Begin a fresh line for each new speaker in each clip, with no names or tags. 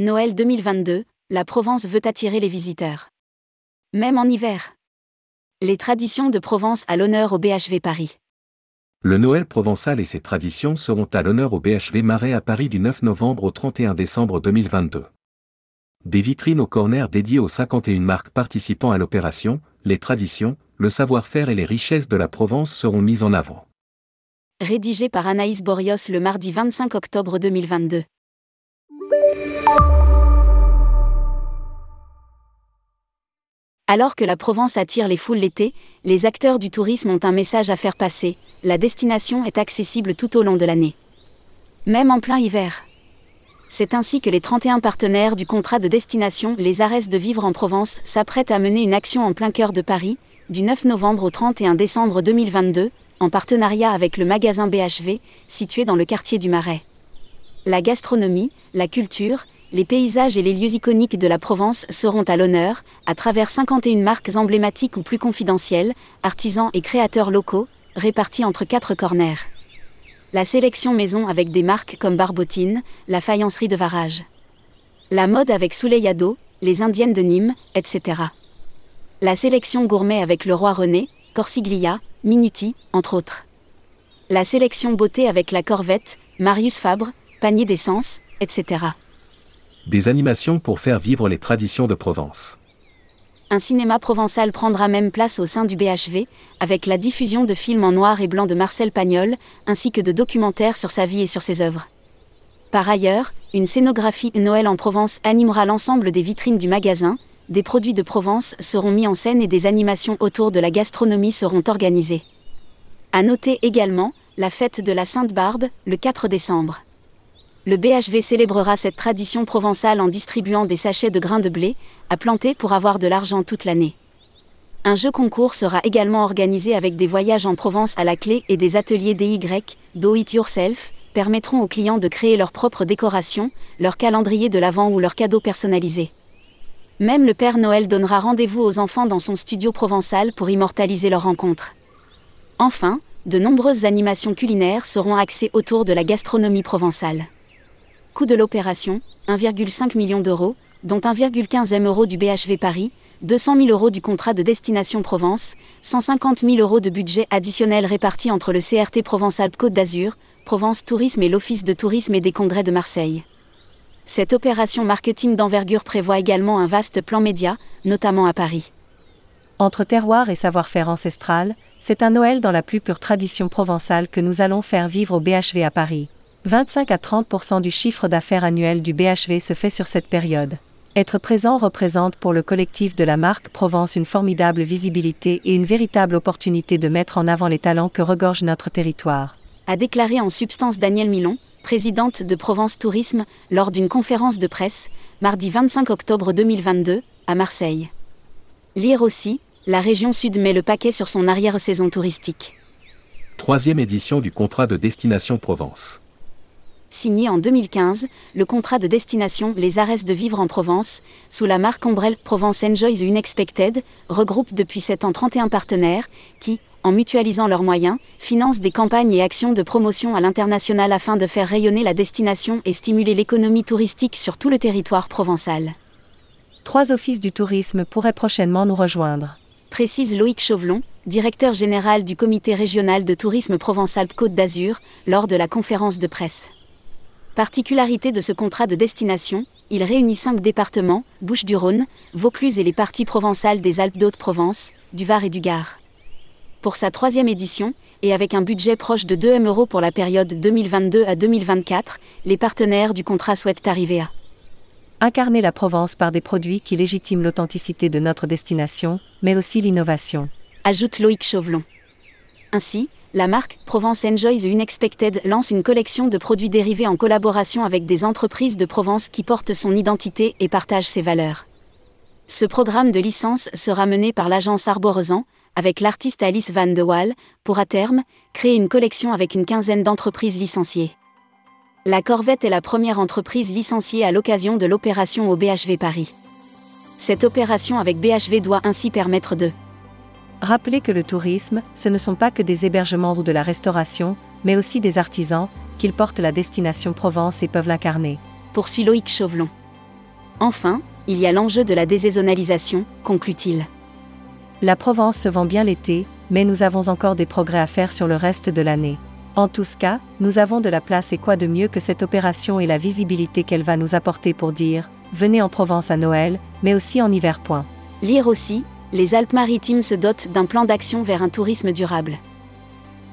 Noël 2022, la Provence veut attirer les visiteurs. Même en hiver. Les traditions de Provence à l'honneur au BHV Paris.
Le Noël provençal et ses traditions seront à l'honneur au BHV Marais à Paris du 9 novembre au 31 décembre 2022. Des vitrines au corner dédiées aux 51 marques participant à l'opération, les traditions, le savoir-faire et les richesses de la Provence seront mises en avant.
Rédigé par Anaïs Borios le mardi 25 octobre 2022. Alors que la Provence attire les foules l'été, les acteurs du tourisme ont un message à faire passer, la destination est accessible tout au long de l'année. Même en plein hiver. C'est ainsi que les 31 partenaires du contrat de destination Les Arrêts de Vivre en Provence s'apprêtent à mener une action en plein cœur de Paris, du 9 novembre au 31 décembre 2022, en partenariat avec le magasin BHV, situé dans le quartier du Marais. La gastronomie, la culture, les paysages et les lieux iconiques de la Provence seront à l'honneur, à travers 51 marques emblématiques ou plus confidentielles, artisans et créateurs locaux, répartis entre quatre corners. La sélection maison avec des marques comme Barbotine, la faïencerie de Varage. La mode avec Souleyado, les Indiennes de Nîmes, etc. La sélection gourmet avec le Roi René, Corsiglia, Minuti, entre autres. La sélection beauté avec la Corvette, Marius Fabre, Panier d'essence, etc
des animations pour faire vivre les traditions de Provence.
Un cinéma provençal prendra même place au sein du BHV, avec la diffusion de films en noir et blanc de Marcel Pagnol, ainsi que de documentaires sur sa vie et sur ses œuvres. Par ailleurs, une scénographie Noël en Provence animera l'ensemble des vitrines du magasin, des produits de Provence seront mis en scène et des animations autour de la gastronomie seront organisées. À noter également, la fête de la Sainte-Barbe, le 4 décembre le BHV célébrera cette tradition provençale en distribuant des sachets de grains de blé, à planter pour avoir de l'argent toute l'année. Un jeu concours sera également organisé avec des voyages en Provence à la clé et des ateliers DY, Do It Yourself, permettront aux clients de créer leur propre décoration, leur calendrier de l'Avent ou leur cadeau personnalisé. Même le Père Noël donnera rendez-vous aux enfants dans son studio provençal pour immortaliser leur rencontre. Enfin, de nombreuses animations culinaires seront axées autour de la gastronomie provençale. Coût de l'opération 1,5 million d'euros, dont 1,15 M euros du BHV Paris, 200 000 euros du contrat de destination Provence, 150 000 euros de budget additionnel réparti entre le CRT Provence-Alpes-Côte d'Azur, Provence Tourisme et l'Office de tourisme et des congrès de Marseille. Cette opération marketing d'envergure prévoit également un vaste plan média, notamment à Paris.
Entre terroir et savoir-faire ancestral, c'est un Noël dans la plus pure tradition provençale que nous allons faire vivre au BHV à Paris. 25 à 30% du chiffre d'affaires annuel du BHV se fait sur cette période. Être présent représente pour le collectif de la marque Provence une formidable visibilité et une véritable opportunité de mettre en avant les talents que regorge notre territoire.
A déclaré en substance Danielle Milon, présidente de Provence Tourisme, lors d'une conférence de presse, mardi 25 octobre 2022, à Marseille. Lire aussi, la région Sud met le paquet sur son arrière-saison touristique.
Troisième édition du contrat de destination Provence
signé en 2015, le contrat de destination Les Arrêts de Vivre en Provence, sous la marque Ombrelle Provence Enjoys Unexpected, regroupe depuis 7 ans 31 partenaires, qui, en mutualisant leurs moyens, financent des campagnes et actions de promotion à l'international afin de faire rayonner la destination et stimuler l'économie touristique sur tout le territoire provençal.
Trois offices du tourisme pourraient prochainement nous rejoindre.
Précise Loïc Chauvelon, directeur général du comité régional de tourisme Provence-Alpes-Côte d'Azur, lors de la conférence de presse. Particularité de ce contrat de destination, il réunit cinq départements, Bouches-du-Rhône, Vaucluse et les parties provençales des Alpes d'Haute-Provence, du Var et du Gard. Pour sa troisième édition, et avec un budget proche de 2 M euros pour la période 2022 à 2024, les partenaires du contrat souhaitent arriver à
incarner la Provence par des produits qui légitiment l'authenticité de notre destination, mais aussi l'innovation.
Ajoute Loïc Chauvelon. Ainsi, la marque Provence Enjoys Unexpected lance une collection de produits dérivés en collaboration avec des entreprises de Provence qui portent son identité et partagent ses valeurs. Ce programme de licence sera mené par l'agence Arboresan, avec l'artiste Alice Van de Waal, pour à terme, créer une collection avec une quinzaine d'entreprises licenciées. La Corvette est la première entreprise licenciée à l'occasion de l'opération au BHV Paris. Cette opération avec BHV doit ainsi permettre de
Rappelez que le tourisme, ce ne sont pas que des hébergements ou de la restauration, mais aussi des artisans, qu'ils portent la destination Provence et peuvent l'incarner.
Poursuit Loïc Chauvelon. Enfin, il y a l'enjeu de la désaisonnalisation, conclut-il.
La Provence se vend bien l'été, mais nous avons encore des progrès à faire sur le reste de l'année. En tous cas, nous avons de la place et quoi de mieux que cette opération et la visibilité qu'elle va nous apporter pour dire, venez en Provence à Noël, mais aussi en hiver. Point.
Lire aussi, les Alpes-Maritimes se dotent d'un plan d'action vers un tourisme durable.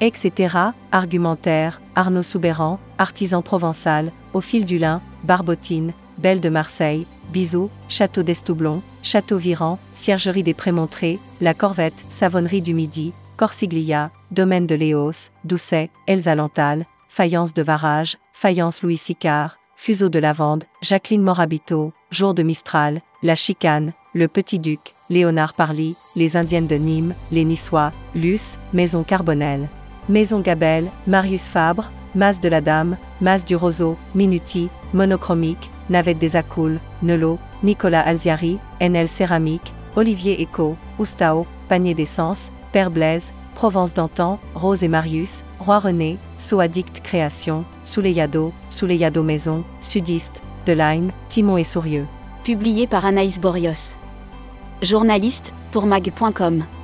Etc. Argumentaire, Arnaud Soubéran, artisan provençal, au fil du lin, Barbotine, Belle de Marseille, Bisous, Château d'Estoublon, Château Viran, Ciergerie des Prémontrés, La Corvette, Savonnerie du Midi, Corsiglia, Domaine de Léos, Doucet, Elsa Lantal, Faïence de Varage, Faïence Louis Sicard, Fuseau de Lavande, Jacqueline Morabito, Jour de Mistral, La Chicane, Le Petit Duc, Léonard Parly, Les Indiennes de Nîmes, Les Niçois, Luce, Maison Carbonelle. Maison Gabelle, Marius Fabre, Mas de la Dame, Mas du Roseau, Minuti, Monochromique, Navette des Acoules, Nelot, Nicolas Alziari, NL Céramique, Olivier Eco, Oustao, Panier d'essence, Père Blaise, Provence d'antan, Rose et Marius, Roi René, Soadict Création, Souleyado, Souleyado Maison, Sudiste, Delaine, Timon et Sourieux.
Publié par Anaïs Borios. Journaliste, tourmag.com.